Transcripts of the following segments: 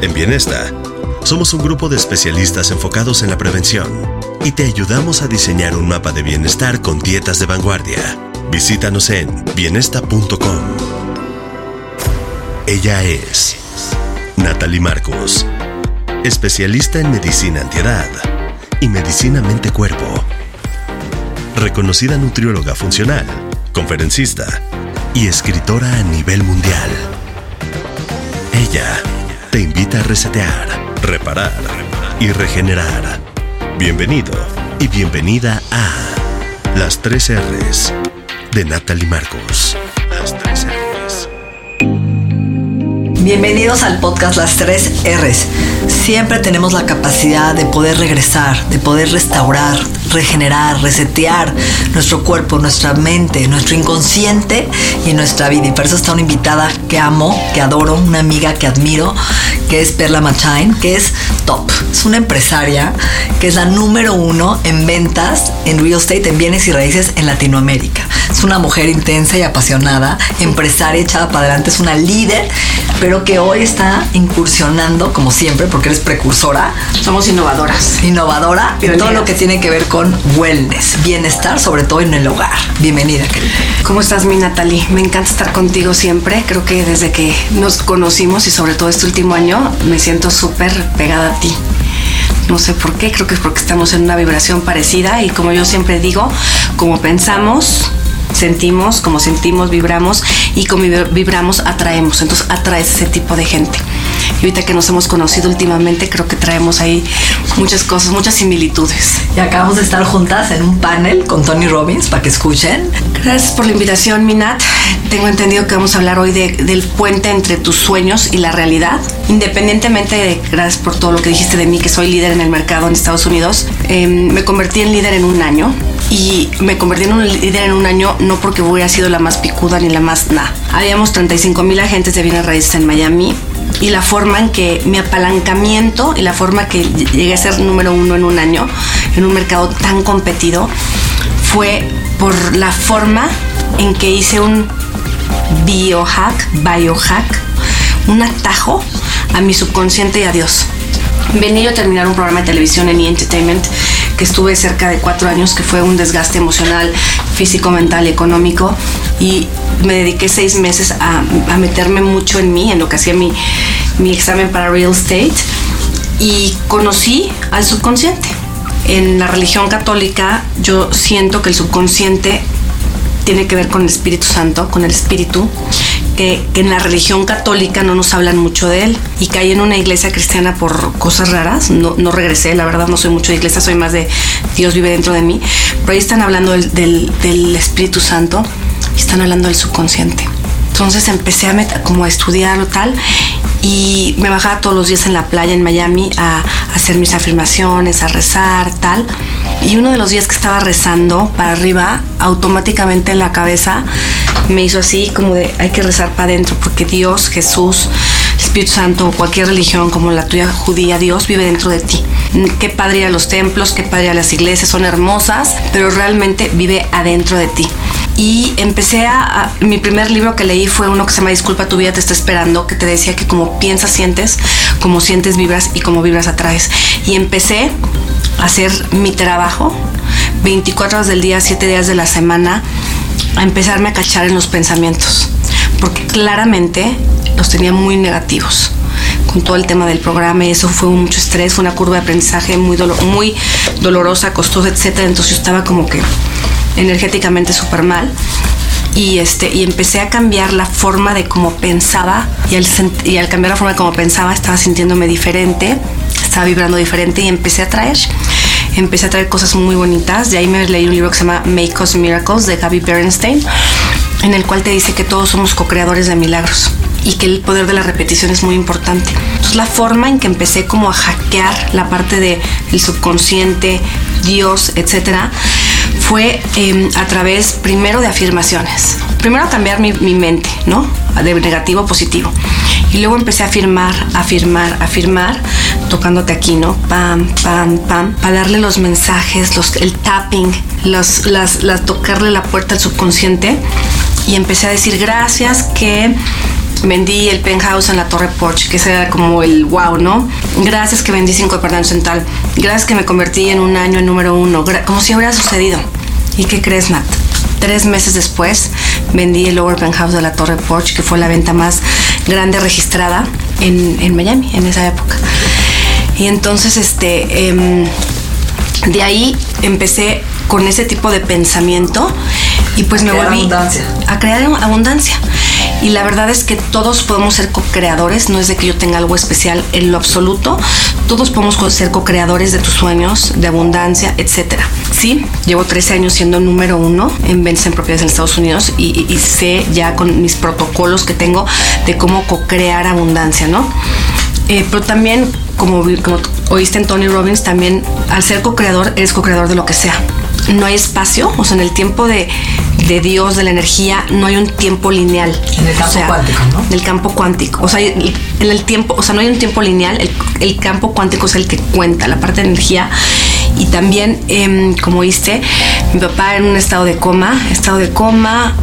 En Bienesta, somos un grupo de especialistas enfocados en la prevención y te ayudamos a diseñar un mapa de bienestar con dietas de vanguardia. Visítanos en bienesta.com. Ella es Natalie Marcos, especialista en medicina antiedad y medicina mente-cuerpo. Reconocida nutrióloga funcional, conferencista y escritora a nivel mundial. Ella te invita a resetear, reparar y regenerar. Bienvenido y bienvenida a Las 3 R's de Natalie Marcos. Las 3 R's. Bienvenidos al podcast Las 3 R's. Siempre tenemos la capacidad de poder regresar, de poder restaurar, regenerar, resetear nuestro cuerpo, nuestra mente, nuestro inconsciente y nuestra vida. Y por eso está una invitada que amo, que adoro, una amiga que admiro, que es Perla Machain, que es top. Es una empresaria que es la número uno en ventas en real estate, en bienes y raíces en Latinoamérica. Es una mujer intensa y apasionada, empresaria echada para adelante, es una líder, pero que hoy está incursionando, como siempre, porque eres precursora, Somos innovadoras. innovadora en todo lo que tiene que ver con wellness, bienestar, sobre todo en el hogar. Bienvenida, querida. ¿Cómo estás, mi Natalie? Me encanta estar contigo siempre. Creo que desde que nos conocimos y sobre todo este último año, me siento súper pegada a ti. No sé por qué, creo que es porque estamos en una vibración parecida y como yo siempre digo, como pensamos, sentimos, como sentimos, vibramos y como vib- vibramos, atraemos. Entonces atraes ese tipo de gente. Y ahorita que nos hemos conocido últimamente, creo que traemos ahí muchas cosas, muchas similitudes. Y acabamos de estar juntas en un panel con Tony Robbins para que escuchen. Gracias por la invitación, Minat. Tengo entendido que vamos a hablar hoy de- del puente entre tus sueños y la realidad. Independientemente de, gracias por todo lo que dijiste de mí, que soy líder en el mercado en Estados Unidos, eh, me convertí en líder en un año. Y me convertí en un líder en un año no porque hubiera sido la más picuda ni la más nada. Habíamos 35 mil agentes de bienes raíces en Miami y la forma en que mi apalancamiento y la forma que llegué a ser número uno en un año en un mercado tan competido fue por la forma en que hice un biohack, biohack, un atajo a mi subconsciente y a Dios. Venía yo a terminar un programa de televisión en E! Entertainment que estuve cerca de cuatro años, que fue un desgaste emocional, físico, mental económico. Y me dediqué seis meses a, a meterme mucho en mí, en lo que hacía mi, mi examen para real estate. Y conocí al subconsciente. En la religión católica yo siento que el subconsciente tiene que ver con el Espíritu Santo, con el Espíritu, que, que en la religión católica no nos hablan mucho de él. Y caí en una iglesia cristiana por cosas raras, no, no regresé, la verdad no soy mucho de iglesia, soy más de Dios vive dentro de mí. Pero ahí están hablando del, del- del Espíritu Santo y están hablando del subconsciente. Entonces empecé a, como a estudiarlo tal y me bajaba todos los días en la playa en Miami a, hacer mis afirmaciones, a rezar, tal. Y uno de los días que estaba rezando para arriba, automáticamente en la cabeza me hizo así como de hay que rezar para adentro porque Dios, Jesús, Espíritu Santo cualquier religión como la tuya judía, Dios vive dentro de ti. Qué padre a los templos, qué padre a las iglesias, son hermosas, pero realmente vive adentro de ti y empecé a, a- mi primer libro que leí fue uno que se llama Disculpa tu vida te está esperando que te decía que como piensas sientes como sientes vibras y como vibras atraes y empecé a hacer mi trabajo 24 horas del día 7 días de la semana a empezarme a cachar en los pensamientos porque claramente los tenía muy negativos con todo el tema del programa y eso fue mucho estrés, fue una curva de aprendizaje muy, dolo- muy dolorosa, costosa, etcétera. Entonces yo estaba como que energéticamente súper mal. Y, este, y empecé a cambiar la forma de cómo pensaba y al, y al cambiar la forma de cómo pensaba estaba sintiéndome diferente, estaba vibrando diferente y empecé a traer, empecé a traer cosas muy bonitas. De ahí me leí un libro que se llama Make Us Miracles de Gaby Bernstein en el cual te dice que todos somos co-creadores de milagros y que el poder de la repetición es muy importante. Entonces la forma en que empecé como a hackear la parte del el subconsciente, Dios, etcétera, fue em, a través primero de afirmaciones. Primero cambiar mi, mi, mente, ¿no? De negativo a positivo. Y luego empecé a afirmar, afirmar, afirmar, tocándote aquí, ¿no? Pam, pam, pam, para darle los mensajes, los, el tapping, los, las, las, tocarle la puerta al subconsciente. Y empecé a decir gracias que vendí el penthouse en la Torre Porsche, que ese era como el wow, ¿no? Gracias que vendí cinco departamentos en tal. Gracias que me convertí en un año en número uno. Como si hubiera sucedido. ¿Y qué crees, Nat? Tres meses después vendí el Lower Penthouse de la Torre Porsche, que fue la venta más grande registrada en, en Miami en esa época. Y entonces, este, eh, de ahí empecé con ese tipo de pensamiento y pues me volví abundancia. a crear abundancia. Y la verdad es que todos podemos ser co-creadores, no es de que yo tenga algo especial en lo absoluto, todos podemos ser co-creadores de tus sueños, de abundancia, etcétera. Sí, llevo 13 años siendo número uno en ventas en propiedades en Estados Unidos y sé ya con mis protocolos que tengo de cómo co-crear abundancia, ¿no? Eh, pero también, como, como oíste en Tony Robbins, también al ser co-creador, eres co-creador de lo que sea. No hay espacio, o sea, en el tiempo de, de Dios, de la energía, no hay un tiempo lineal. En el campo o sea, cuántico, ¿no? En el campo cuántico. O sea, en el tiempo, o sea, no hay un tiempo lineal, el, el campo cuántico es el que cuenta, la parte de energía. Y también, eh, como oíste, mi papá en un estado de coma, estado de coma,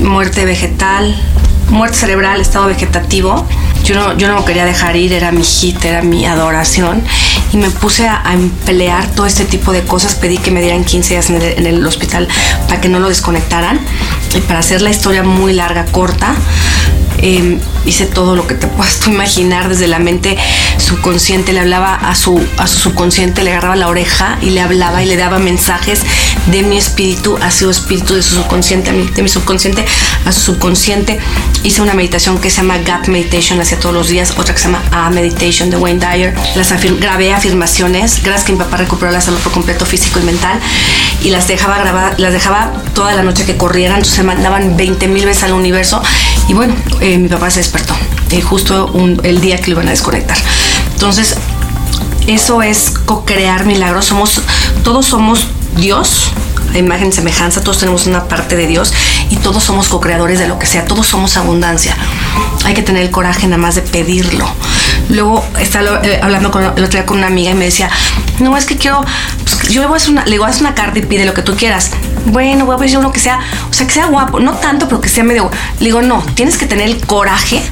muerte vegetal, muerte cerebral, estado vegetativo. Yo no, yo no lo quería dejar ir, era mi hit, era mi adoración. Y me puse a, emplear todo este tipo de cosas. Pedí que me dieran 15 días en el, en el hospital para que no lo desconectaran. Y para hacer la historia muy larga, corta, eh, hice todo lo que te puedas tú imaginar desde la mente subconsciente, le hablaba a su, a su subconsciente, le agarraba la oreja y le hablaba y le daba mensajes de mi espíritu a su espíritu, de su subconsciente, a mi, de mi subconsciente a su subconsciente. Hice una meditación que se llama Gap Meditation, hacía todos los días, otra que se llama A Meditation de Wayne Dyer. Las grabé afirmaciones, gracias que mi papá recuperó la salud por completo físico y mental, y las dejaba grabadas, las dejaba toda la noche que corrieran, entonces se mandaban 20 mil veces al universo, y bueno, eh, mi papá se despertó eh, justo el día que lo iban a desconectar. Entonces, eso es co-crear milagros. Somos, todos somos Dios, a imagen y semejanza, todos tenemos una parte de Dios y todos somos co-creadores de lo que sea, todos somos abundancia. Hay que tener el coraje nada más de pedirlo. Luego estaba eh, hablando con, el otro día con una amiga y me decía, no, es que quiero, pues, yo le voy a hacer una, le una carta y pide lo que tú quieras. Bueno, voy a pedir uno que sea, o sea, que sea guapo, no tanto, pero que sea medio. Le digo, no, tienes que tener el coraje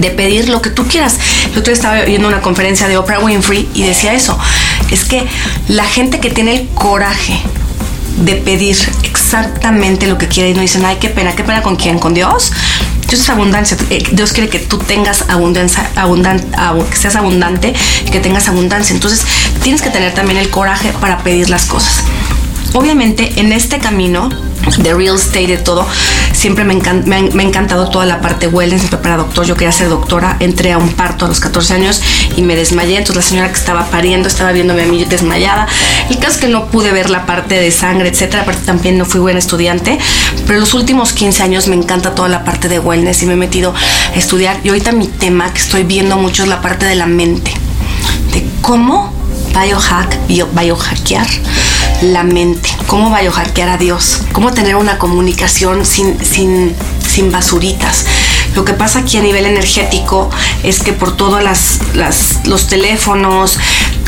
de pedir lo que tú quieras. El otro día estaba viendo una conferencia de Oprah Winfrey y decía eso. Es que la gente que tiene el coraje de pedir exactamente lo que quiere y no dicen, ay, qué pena, qué pena con quién, con Dios. Dios es abundancia. Dios quiere que tú tengas abundancia, abundante, que seas abundante, que tengas abundancia. Entonces tienes que tener también el coraje para pedir las cosas. Obviamente en este camino de real estate, de todo, siempre me, me, ha encantado toda la parte wellness, para doctor, yo quería ser doctora, entré a un parto a los 14 años y me desmayé, entonces la señora que estaba pariendo estaba viéndome a mí desmayada, el caso es que no pude ver la parte de sangre, etcétera, aparte también no fui buena estudiante, pero los últimos 15 años me encanta toda la parte de wellness y me he metido a estudiar. Y ahorita mi tema que estoy viendo mucho es la parte de la mente, de cómo biohack, bio, biohackear la mente, cómo biohackear a Dios, cómo tener una comunicación sin, sin, sin basuritas. Lo que pasa aquí a nivel energético es que por todos las, los teléfonos,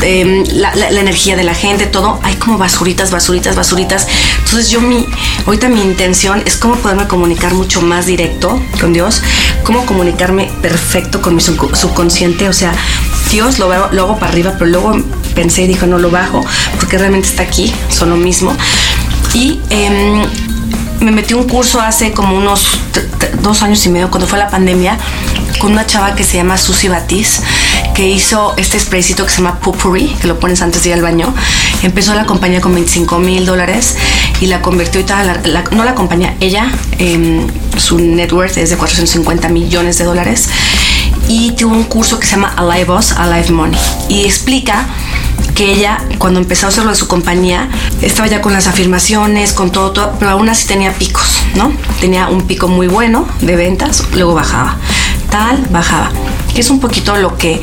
eh, la, energía de la gente, todo, hay como basuritas, basuritas, basuritas. Entonces yo mi, ahorita mi intención es cómo poderme comunicar mucho más directo con Dios, cómo comunicarme perfecto con mi sub, subconsciente, o sea, Dios lo, veo, lo hago para arriba, pero luego pensé y dijo, no lo bajo, porque realmente está aquí, son lo mismo. Y eh, me metí un curso hace como unos dos años y medio, cuando fue la pandemia, con una chava que se llama Susi Batiz, que hizo este spraycito que se llama Pupuri, que lo pones antes de ir al baño. Empezó la compañía con 25 mil dólares y la convirtió y toda la, la, no la compañía, ella, eh, su net worth es de 450 millones de dólares y tuvo un curso que se llama Alive Us, Alive Money y explica que ella, cuando empezó a hacer lo de su compañía, estaba ya con las afirmaciones, con todo, todo, pero aún así tenía picos, ¿no? Tenía un pico muy bueno de ventas, luego bajaba, tal, bajaba. Que es un poquito lo que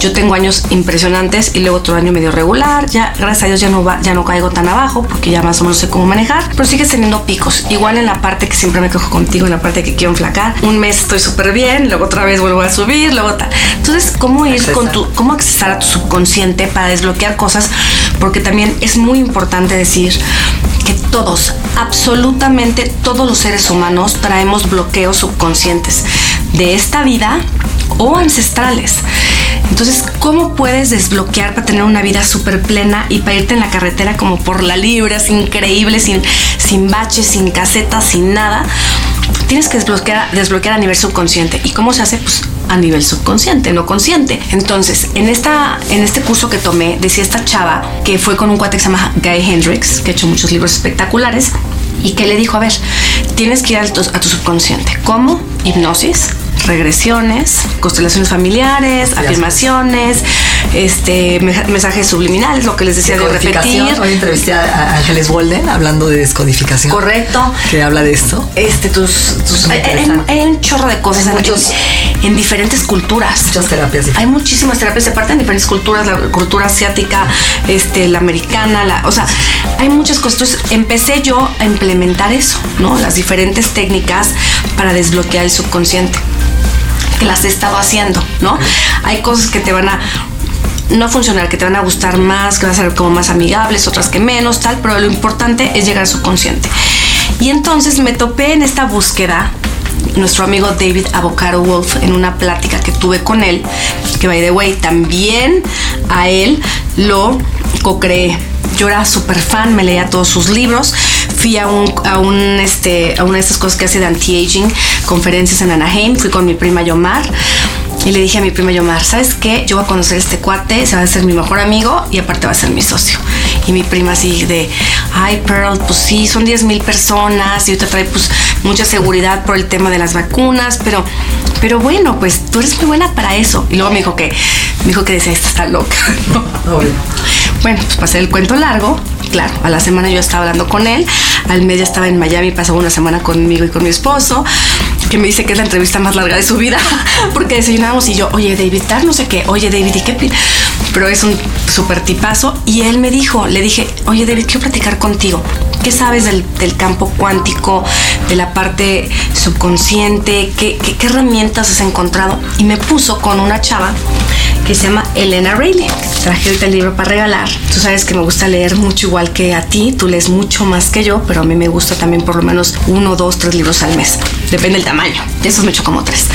yo tengo años impresionantes y luego otro año medio regular. Ya, gracias a Dios, ya no, va, ya no caigo tan abajo porque ya más o menos sé cómo manejar. Pero sigues teniendo picos. Igual en la parte que siempre me cojo contigo, en la parte que quiero enflacar. Un mes estoy súper bien, luego otra vez vuelvo a subir, luego tal. Entonces, ¿cómo ir con tu, cómo accesar a tu subconsciente para desbloquear cosas? Porque también es muy importante decir que todos, absolutamente todos los seres humanos traemos bloqueos subconscientes de esta vida o ancestrales. Entonces, ¿cómo puedes desbloquear para tener una vida súper plena y para irte en la carretera como por la libre, es increíble, sin, sin baches, sin casetas, sin nada? Tienes que desbloquear, desbloquear a nivel subconsciente. ¿Y cómo se hace? Pues a nivel subconsciente, no consciente. Entonces, en, esta, en este curso que tomé, decía esta chava que fue con un cuate que se llama Guy Hendricks, que ha hecho muchos libros espectaculares, y que le dijo, a ver, tienes que ir a tu subconsciente. ¿Cómo? Hipnosis, regresiones, constelaciones familiares, afirmaciones, este mensajes subliminales, lo que les decía de repetir. Hoy entrevisté a Ángeles Walden hablando de descodificación. Correcto. Que habla de esto. Este, tus, tus hay, hay, un chorro de cosas en, muchos, en, diferentes culturas. Muchas terapias. Hay muchísimas terapias, se parten en diferentes culturas, la cultura asiática, este, la americana, la, o sea, hay muchas cosas. Entonces empecé yo a implementar eso, ¿no? Las diferentes técnicas para desbloquear el subconsciente que las he estado haciendo, ¿no? Hay cosas que te van a no funcionar, que te van a gustar más, que van a ser como más amigables, otras que menos, tal, pero lo importante es llegar a su consciente. Y entonces me topé en esta búsqueda nuestro amigo David Avocado Wolf en una plática que tuve con él, que by the way, también a él lo co-creé. Yo era súper fan, me leía todos sus libros. Fui a, un, a, un, este, a una de estas cosas que hace de anti-aging, conferencias en Anaheim. Fui con mi prima Yomar. Y le dije a mi prima Yomar, ¿sabes qué? Yo voy a conocer a este cuate, se va a ser mi mejor amigo y aparte va a ser mi socio. Y mi prima así de, ay Pearl, pues sí, son 10 mil personas y te trae pues mucha seguridad por el tema de las vacunas, pero, pero bueno, pues tú eres muy buena para eso. Y luego me dijo que, me dijo que decía, esta está loca. Bueno, pues pasé el cuento largo. Claro, a la semana yo estaba hablando con él, al mes estaba en Miami, pasó una semana conmigo y con mi esposo, que me dice que es la entrevista más larga de su vida, porque desayunábamos y yo, oye David, tal, no sé qué, oye David, ¿y qué? Pero es un súper tipazo. Y él me dijo, le dije, oye David, quiero platicar contigo. ¿Qué sabes del, campo cuántico, de la parte subconsciente? ¿Qué, ¿Qué, qué, herramientas has encontrado? Y me puso con una chava que se llama Elena Rayleigh. Traje ahorita el libro para regalar. Tú sabes que me gusta leer mucho igual que a ti. Tú lees mucho más que yo, pero a mí me gusta también por lo menos uno, dos, tres libros al mes. Depende del tamaño. Eso me hecho como tres.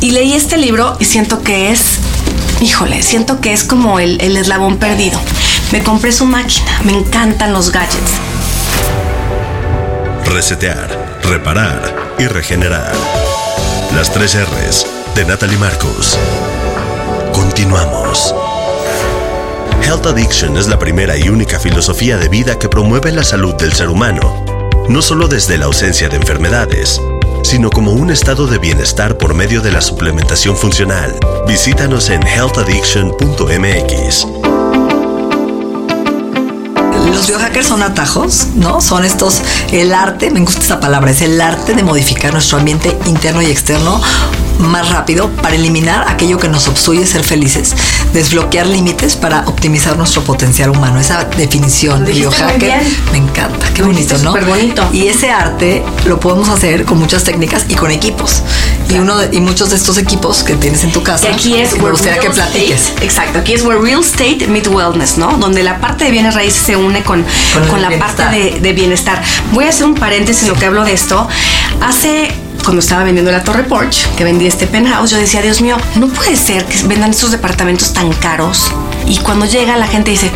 Y leí este libro y siento que es, híjole, siento que es como el, el eslabón perdido. Me compré su máquina. Me encantan los gadgets. Resetear, reparar y regenerar. Las tres R's de Natalie Marcos. Continuamos. Health Addiction es la primera y única filosofía de vida que promueve la salud del ser humano, no solo desde la ausencia de enfermedades, sino como un estado de bienestar por medio de la suplementación funcional. Visítanos en healthaddiction.mx. Los biohackers son atajos, ¿no? Son estos, el arte, me gusta esta palabra, es el arte de modificar nuestro ambiente interno y externo más rápido para eliminar aquello que nos obstruye ser felices, desbloquear límites para optimizar nuestro potencial humano. Esa definición de biohacker me encanta, qué bonito, ¿no? bonito. Y ese arte lo podemos hacer con muchas técnicas y con equipos. Y uno de, y muchos de estos equipos que tienes en tu casa. Y aquí es me gustaría que platiques. Exacto, aquí es where real estate meet wellness, ¿no? Donde la parte de bienes raíces se une con, con, con la parte de, de bienestar. Voy a hacer un paréntesis en lo que hablo de esto. Hace cuando estaba vendiendo la Torre Porch, que vendí este penthouse, yo decía, Dios mío, no puede ser que vendan estos departamentos tan caros. Y cuando llega la gente dice,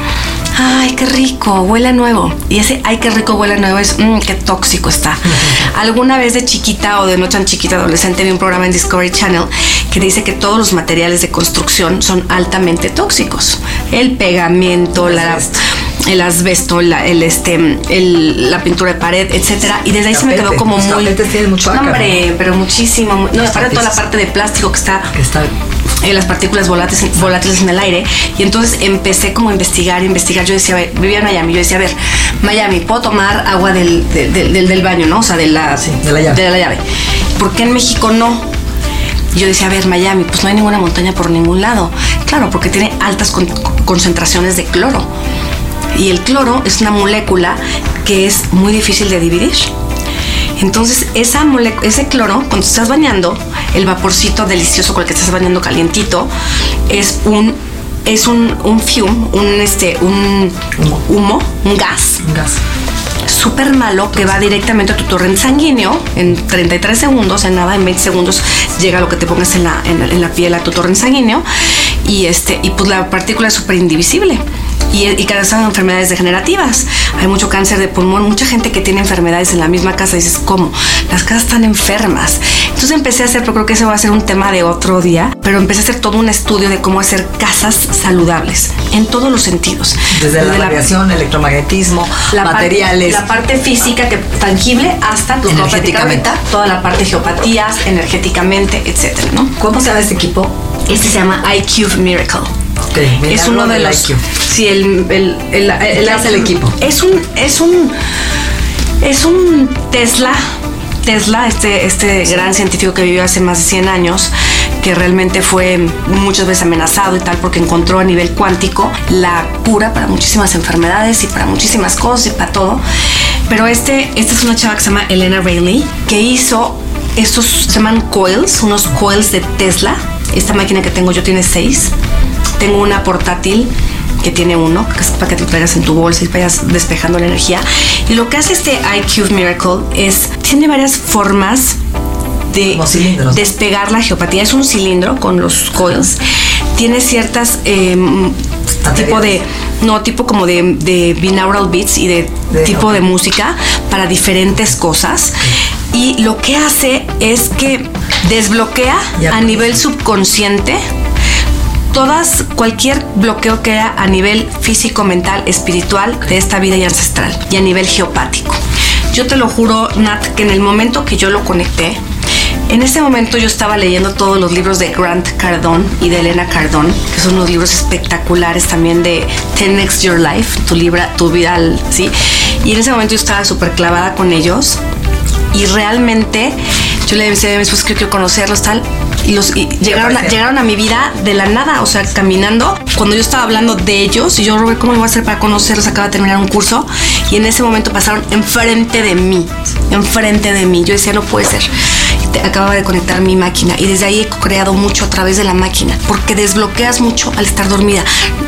ay, qué rico, huele a nuevo. Y ese, ay, qué rico, huele a nuevo es, mmm, qué tóxico está. Alguna vez de chiquita o de no tan chiquita, adolescente, vi un programa en Discovery Channel que dice que todos los materiales de construcción son altamente tóxicos. El pegamento, la el asbesto, la, el este, el, la pintura de pared, etcétera. Y desde ahí se me quedó como muy. Mucho no, hombre, pero muchísimo. No, aparte toda la parte de plástico que está. Que está eh, las partículas volátiles, volátiles en el aire. Y entonces empecé como a investigar, investigar. Yo decía, a ver, vivía en Miami. Yo decía, a ver, Miami, puedo tomar agua del, del, del, del baño, ¿no? O sea, de la, de la llave. De la llave. ¿Por qué en México no? Yo decía, a ver, Miami, pues no hay ninguna montaña por ningún lado. Claro, porque tiene altas con- concentraciones de cloro. Y el cloro es una molécula que es muy difícil de dividir. Entonces, esa ese cloro, cuando estás bañando, el vaporcito delicioso con el que estás bañando calientito, es un es un, un fume, un este, un Humo. humo, un gas Un gas. súper malo que va directamente a tu torrente sanguíneo en 33 segundos, en nada, en 20 segundos llega lo que te pongas en la, en, la- en la piel a tu torrente sanguíneo y este y pues la partícula es súper indivisible y, y causan enfermedades degenerativas. Hay mucho cáncer de pulmón, mucha gente que tiene enfermedades en la misma casa. Dices, ¿cómo? Las casas están enfermas. Entonces empecé a hacer, pero creo que ese va a ser un tema de otro día, pero empecé a hacer todo un estudio de cómo hacer casas saludables en todos los sentidos. Desde, la radiación, electromagnetismo, la parte- materiales. la parte física que tangible hasta tu Energéticamente. toda la parte geopatías, energéticamente, etcétera, ¿no? ¿Cómo se llama este equipo? Este se llama IQ Miracle. Ok, es uno de los IQ. sí el, el, el- ¿Qué hace el equipo? es un es un es un Tesla Tesla este este gran científico que vivió hace más de 100 años que realmente fue muchas veces amenazado y tal porque encontró a nivel cuántico la cura para muchísimas enfermedades y para muchísimas cosas y para todo pero este esta es una chava que se llama Elena Rayleigh que hizo estos se llaman coils unos coils de Tesla esta máquina que tengo yo tiene seis tengo una portátil que tiene uno, que es para que te lo traigas en tu bolsa y vayas despejando la energía. Y lo que hace este iCube Miracle es, tiene varias formas de despegar la geopatía. Es un cilindro con los coils. Tiene ciertas eh, tipo de no tipo como de, de binaural beats y de, De- tipo ok. de música para diferentes cosas. Y lo que hace es que desbloquea Ya. a nivel subconsciente todas, cualquier bloqueo que haya a nivel físico, mental, espiritual de esta vida y ancestral y a nivel geopático. Yo te lo juro, Nat, que en el momento que yo lo conecté, en ese momento yo estaba leyendo todos los libros de Grant Cardone y de Elena Cardone, que son unos libros espectaculares también de 10x Your Life, tu, libra, tu vida, ¿sí? Y en ese momento yo estaba súper clavada con ellos y realmente yo le decía a mi esposo que quiero conocerlos tal y los y llegaron a, llegaron a mi vida de la nada o sea caminando. Cuando yo estaba hablando de ellos y yo Robert cómo lo voy a hacer para conocerlos acaba de terminar un curso y en ese momento pasaron enfrente de mí enfrente de mí. Yo decía no puede ser acababa de conectar mi máquina y desde ahí he creado mucho a través de la máquina porque desbloqueas mucho al estar dormida.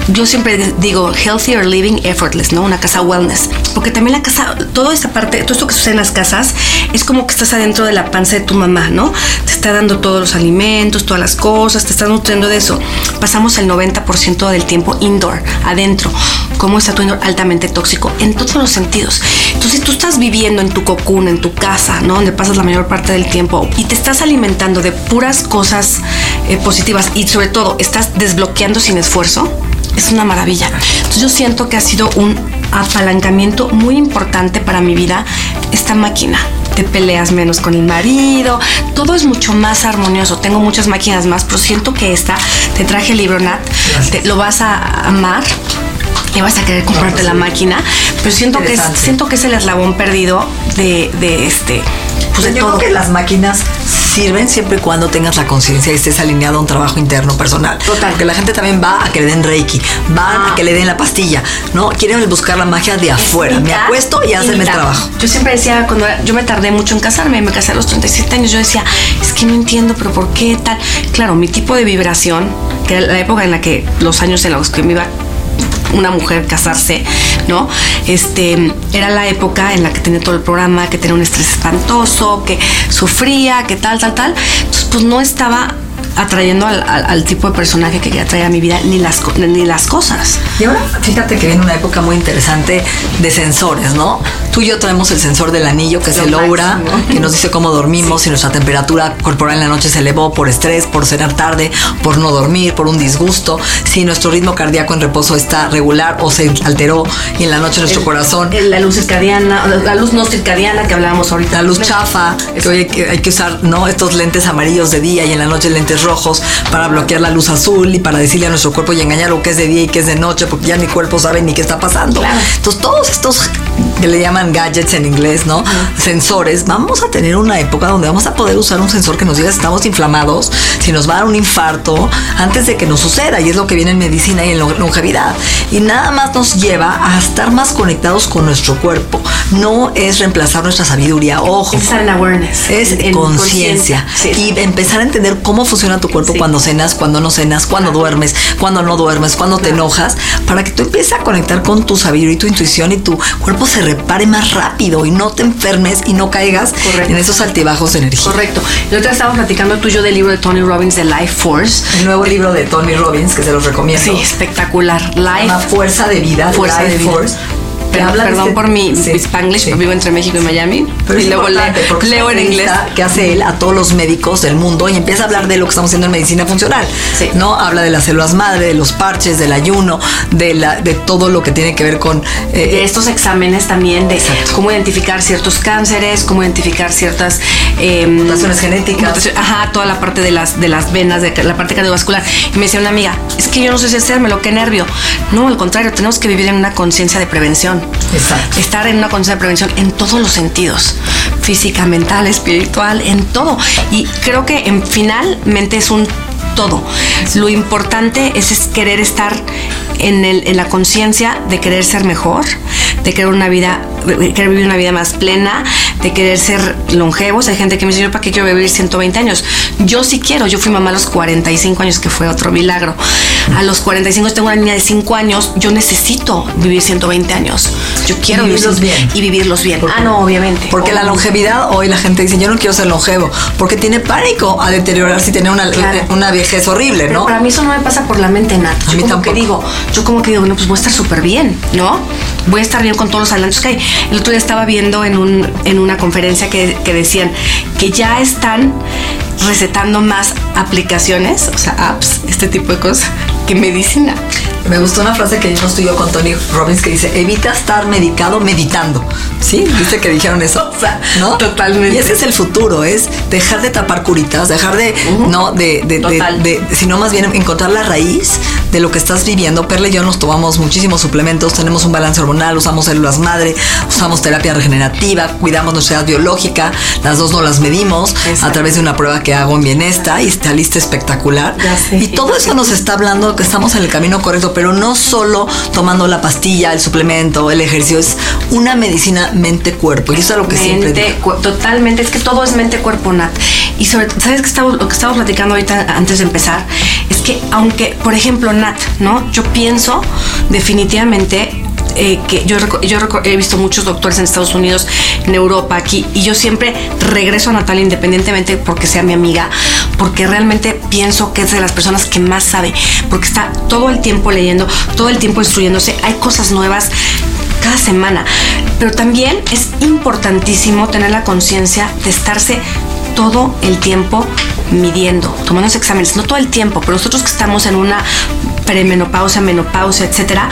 Yo siempre di- digo healthier living effortless no una casa wellness porque también la casa toda esta parte todo esto que sucede en las casas es como que estás adentro de la panza de tu mamá no te está dando todos los alimentos todas las cosas te estás nutriendo de eso. Pasamos el 90% del tiempo indoor adentro cómo está tu indoor altamente tóxico en todos los sentidos entonces tú estás viviendo en tu cocoon en tu casa no donde pasas la mayor parte del tiempo y te estás alimentando de puras cosas eh, positivas y sobre todo estás desbloqueando sin esfuerzo es una maravilla. Entonces yo siento que ha sido un apalancamiento muy importante para mi vida esta máquina. Te peleas menos con el marido, todo es mucho más armonioso. Tengo muchas máquinas más, pero siento que esta, te traje el libro Nat, te- lo vas a amar y vas a querer comprarte la máquina, pero siento que, es, siento que es el eslabón perdido de, de este, pues de Yo todo. creo que las máquinas sirven siempre y cuando tengas la conciencia y estés alineado a un trabajo interno personal. Total. Porque la gente también va a que le den reiki, van a que le den la pastilla, ¿no? Quieren buscar la magia de afuera. Me acuesto y hacen el trabajo. Yo siempre decía, cuando yo me tardé mucho en casarme, me casé a los 37 años, yo decía, es que no entiendo, pero ¿por qué tal? Claro, mi tipo de vibración, que era la época en la que los años en los que me iba una mujer casarse, ¿no? Este, era la época en la que tenía todo el programa, que tenía un estrés espantoso, que sufría, que tal, tal, tal. Entonces, pues no estaba atrayendo al, al- al tipo de personaje que quería traer a mi vida, ni las, ni las cosas. Y ahora fíjate que viene una época muy interesante de sensores, ¿no? Tú y yo traemos el sensor del anillo, que es el aura, que nos dice cómo dormimos, si nuestra temperatura corporal en la noche se elevó por estrés, por cenar tarde, por no dormir, por un disgusto, si nuestro ritmo cardíaco en reposo está regular o se alteró y en la noche nuestro corazón El- La luz circadiana, la luz no circadiana que hablábamos ahorita. la luz chafa, que hoy hay que, hay que usar ¿no? estos lentes amarillos de día y en la noche lentes rojos para bloquear la luz azul y para decirle a nuestro cuerpo y engañar lo que es de día y que es de noche, porque ya mi cuerpo sabe ni qué está pasando. Entonces, todos estos que le llaman gadgets en inglés, ¿no? Sensores, vamos a tener una época donde vamos a poder usar un sensor que nos diga si estamos inflamados, si nos va a dar un infarto, antes de que nos suceda. Y es lo que viene en medicina y en longevidad. Y nada más nos lleva a estar más conectados con nuestro cuerpo. No es reemplazar nuestra sabiduría, ojo. Es estar en awareness. Es conciencia. Y empezar a entender cómo funciona tu cuerpo cuando cenas, cuando no cenas, cuando duermes, cuando no duermes, cuando te enojas, para que tú empieces a conectar con tu sabiduría y tu intuición y tu cuerpo se repare más rápido y no te enfermes y no caigas en esos altibajos de energía. Correcto. Y otra estamos platicando tú y yo del libro de Tony Robbins de Life Force. El nuevo libro de Tony Robbins que se los recomiendo. Sí, espectacular. Life. Una fuerza de vida. Fuerza de vida. Force perdón este por mi spanglish, vivo entre México y Miami. y luego leo en inglés. Que hace él a todos los médicos del mundo y empieza a hablar de lo que estamos haciendo en medicina funcional. ¿no? Habla de las células madre, de los parches, del ayuno, de, la, de todo lo que tiene que ver con... Eh, de estos exámenes también, de cómo identificar ciertos cánceres, cómo identificar ciertas... Eh, mutaciones genéticas. ajá, toda la parte de las, de las venas, de la parte cardiovascular. Y me decía una amiga, es que yo no sé si hacérmelo, qué nervio. No, al contrario, tenemos que vivir en una conciencia de prevención. Estar en una conciencia de prevención en todos los sentidos, física, mental, espiritual, en todo. Y creo que en finalmente es un todo. Lo importante es, querer estar en, en la conciencia de querer ser mejor, de querer una vida querer vivir una vida más plena, de querer ser longevos. Hay gente que me dice, yo para qué quiero vivir 120 años. Yo sí quiero, yo fui mamá a los 45 años, que fue otro milagro. A los 45 tengo una niña de 5 años, yo necesito vivir 120 años. Yo quiero vivirlos bien. Y vivirlos bien. ah, no, obviamente. Porque la longevidad, hoy la gente dice, yo no quiero ser longevo, porque tiene pánico a deteriorarse y tener una, una vejez horrible, ¿no? para mí eso no me pasa por la mente, Nat. Yo a mí como tampoco. que digo, yo como que digo, bueno, pues voy a estar súper bien, ¿no? Voy a estar bien con todos los adelantos que hay. El otro día estaba viendo en, un, en una conferencia que, que decían que ya están recetando más aplicaciones, o sea, apps, este tipo de cosas, que medicina. Me gustó una frase que dimos tú y yo con Tony Robbins que dice, evita estar medicado meditando. ¿Sí? ¿Viste que dijeron eso? ¿No? Totalmente. Y ese es el futuro, es dejar de tapar curitas, dejar de, no, de, de, de, sino más bien encontrar la raíz de lo que estás viviendo. Perle y yo nos tomamos muchísimos suplementos, tenemos un balance hormonal, usamos células madre, usamos terapia regenerativa, cuidamos nuestra edad biológica, las dos no las medimos a través de una prueba que hago en Bienesta y está lista espectacular. Y todo eso nos está hablando que estamos en el camino correcto, pero no solo tomando la pastilla, el suplemento, el ejercicio, es una medicina mente-cuerpo. Y eso es lo que siempre digo. Totalmente, es que todo es mente-cuerpo, Nat. Y sobre ¿sabes que estamos, lo que estamos platicando ahorita antes de empezar? Es que aunque, por ejemplo, Nat, ¿no? Yo pienso definitivamente eh, que yo, yo he visto muchos doctores en Estados Unidos, en Europa, aquí, y yo siempre regreso a Natalia independientemente porque sea mi amiga, porque realmente pienso que es de las personas que más sabe, porque está todo el tiempo leyendo, todo el tiempo instruyéndose, hay cosas nuevas cada semana, pero también es importantísimo tener la conciencia de estarse todo el tiempo midiendo, tomando exámenes, no todo el tiempo, pero nosotros que estamos en una premenopausia, menopausia, etcétera,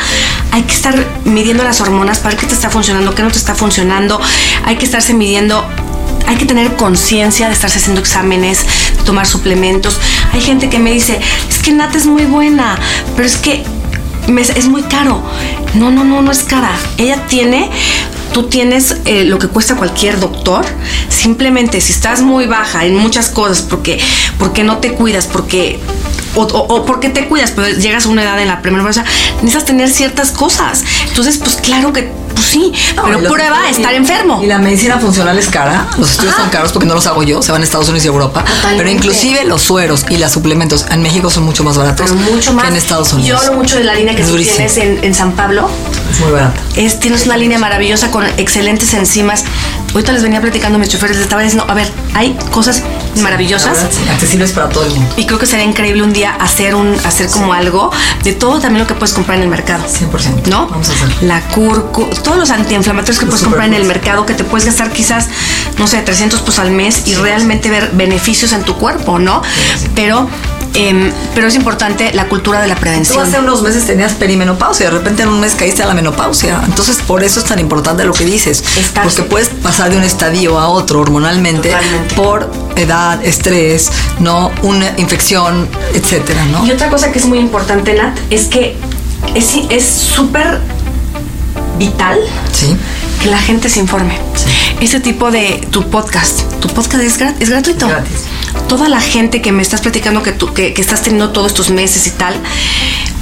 hay que estar midiendo las hormonas para ver qué te está funcionando, qué no te está funcionando, hay que estarse midiendo hay que tener conciencia de estarse haciendo exámenes, tomar suplementos. Hay gente que me dice, es que Nat es muy buena, pero es que es muy caro. No, no, no, no es cara. Ella tiene tú tienes eh, lo que cuesta cualquier doctor, simplemente si estás muy baja en muchas cosas, porque, porque no te cuidas, porque o, porque te cuidas, pero llegas a una edad en la primera necesitas tener ciertas cosas. Entonces, pues claro que pues sí, pero prueba estar enfermo. Y la medicina funcional es cara, los estudios son caros porque no los hago yo, se van a Estados Unidos y Europa, pero inclusive los sueros y los suplementos en México son mucho más baratos mucho más. que en Estados Unidos. Yo hablo mucho de la línea que tú tienes en, San Pablo. Es muy barata. Es, tienes una línea maravillosa con excelentes enzimas. Ahorita les venía platicando a mis choferes, les estaba diciendo, a ver, hay cosas maravillosas. accesibles para todo el mundo. Y creo que sería increíble un día hacer un hacer como algo de todo también lo que puedes comprar en el mercado. 100%. ¿No? Vamos a hacer. La curcu, todos los antiinflamatorios que puedes comprar en el mercado que te puedes gastar quizás, no sé, 300 pesos al mes y realmente ver beneficios en tu cuerpo, ¿no? Pero Em, pero es importante la cultura de la Tú prevención. hace unos meses tenías perimenopausia, de repente en un mes caíste a la menopausia. Entonces, por eso es tan importante lo que dices. Estar- Porque puedes pasar de un estadio a otro hormonalmente Totalmente. por edad, estrés, no una infección, etcétera, ¿no? Y otra cosa que es muy importante, Nat, es que es es súper vital Sí. que la gente se informe. Ese tipo de tu podcast, tu podcast es, es gratuito. Gratis. Toda la gente que me estás platicando que, tú, que, que estás teniendo todos estos meses y tal,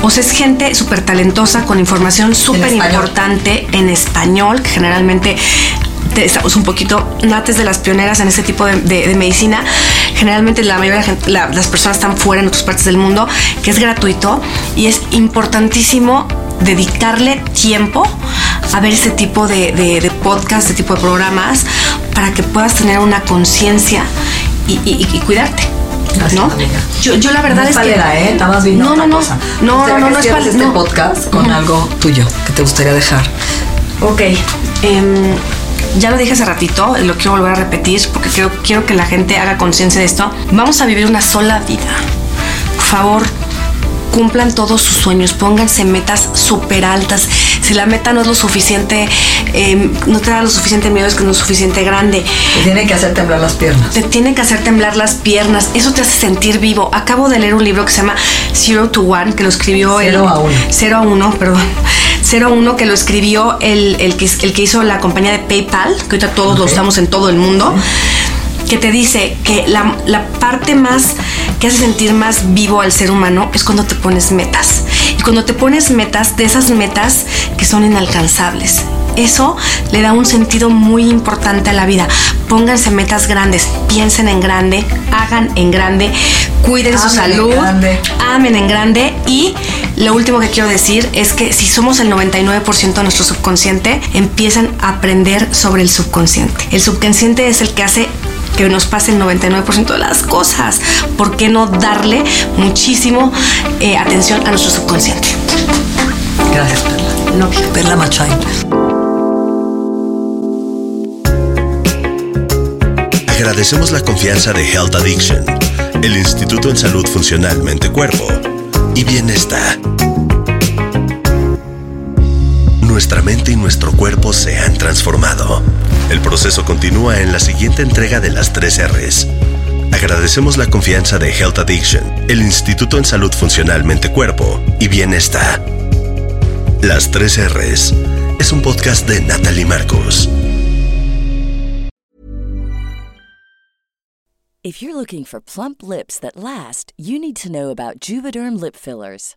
o sea, es gente súper talentosa con información súper importante en español, que generalmente te- estamos un poquito nates de las pioneras en este tipo de, de- de medicina. Generalmente la mayoría de la las personas están fuera en otras partes del mundo, que es gratuito y es importantísimo dedicarle tiempo a ver este tipo de, de, de podcast, este tipo de programas, para que puedas tener una conciencia y, y- y cuidarte. ¿no? Yo, yo la verdad no es palera, que. ¿eh? No, no, no. cosa. No, no, no, no es cierres pal- este no. podcast con Ujú. algo tuyo que te gustaría dejar. Ok. em, ya lo dije hace ratito, lo quiero volver a repetir porque quiero, quiero que la gente haga conciencia de esto. Vamos a vivir una sola vida. Por favor, cumplan todos sus sueños, pónganse metas súper altas. Si la meta no es lo suficiente, em, no te da lo suficiente miedo, es que no es suficiente grande. Te tiene que hacer temblar las piernas. Te tiene que hacer temblar las piernas, eso te hace sentir vivo. Acabo de leer un libro que se llama Zero to One, que lo escribió el. Cero a uno. Cero a uno, perdón. Cero a uno, que lo escribió el, el, que, el que hizo la compañía de PayPal, que ahorita todos lo usamos en todo el mundo. Que te dice que la, la parte más que hace sentir más vivo al ser humano es cuando te pones metas. Y cuando te pones metas, de esas metas que son inalcanzables. Eso le da un sentido muy importante a la vida. Pónganse metas grandes, piensen en grande, hagan en grande, cuiden su Amen en salud, grande. amen en grande y lo último que quiero decir es que si somos el 99% de nuestro subconsciente, empiezan a aprender sobre el subconsciente. El subconsciente es el que hace que nos pase el 99% de las cosas. ¿Por qué no darle muchísimo eh, atención a nuestro subconsciente? Gracias, Perla. No, Perla Machain. Agradecemos la confianza de Health Addiction, el Instituto en Salud Funcional Mente Cuerpo y Bienestar. Nuestra mente y nuestro cuerpo se han transformado. El proceso continúa en la siguiente entrega de las tres R's. Agradecemos la confianza de Health Addiction, el Instituto en Salud Funcional Mente Cuerpo y Bienestar. Las tres R's es un podcast de Natalie Marcos. If you're looking for plump lips that last, you need to know about Juvederm lip fillers.